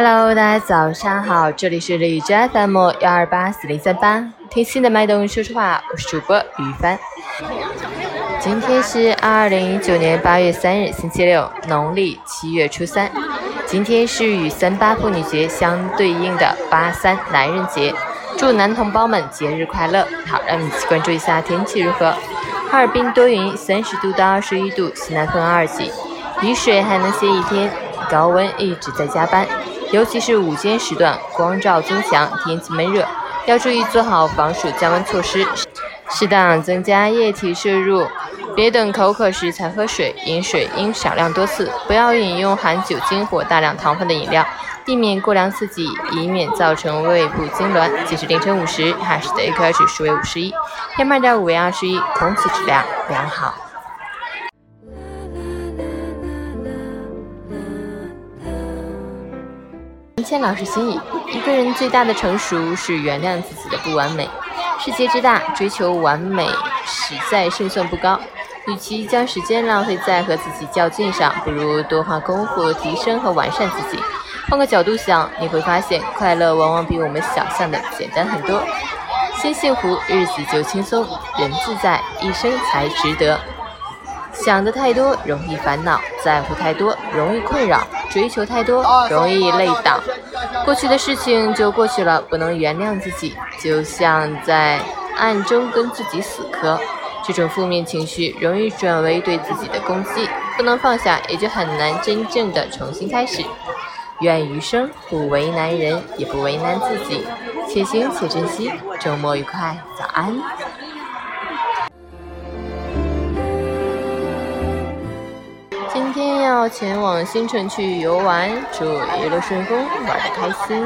Hello，大家早上好，这里是荔枝 FM 幺二八四零三八，听心的脉动说说话，我是主播于帆。今天是二零一九年八月三日，星期六，农历七月初三。今天是与三八妇女节相对应的八三男人节，祝男同胞们节日快乐。好，让我们一起关注一下天气如何。哈尔滨多云，三十度到二十一度，西南风二级，雨水还能歇一天，高温一直在加班。尤其是午间时段，光照增强，天气闷热，要注意做好防暑降温措施，适当增加液体摄入，别等口渴时才喝水，饮水应少量多次，不要饮用含酒精或大量糖分的饮料，避免过量刺激，以免造成胃部痉挛。截至凌晨五时，海市的 AQI 指数为五十一，PM 二点五为二十一，空气质量良好。陈谦老师心语：一个人最大的成熟是原谅自己的不完美。世界之大，追求完美实在胜算不高。与其将时间浪费在和自己较劲上，不如多花功夫提升和完善自己。换个角度想，你会发现快乐往往比我们想象的简单很多。心幸福，日子就轻松；人自在，一生才值得。想的太多容易烦恼，在乎太多容易困扰，追求太多容易累倒。过去的事情就过去了，不能原谅自己，就像在暗中跟自己死磕。这种负面情绪容易转为对自己的攻击，不能放下，也就很难真正的重新开始。愿余生不为难人，也不为难自己，且行且珍惜。周末愉快，早安。要前往新城去游玩，祝一路顺风，玩的开心。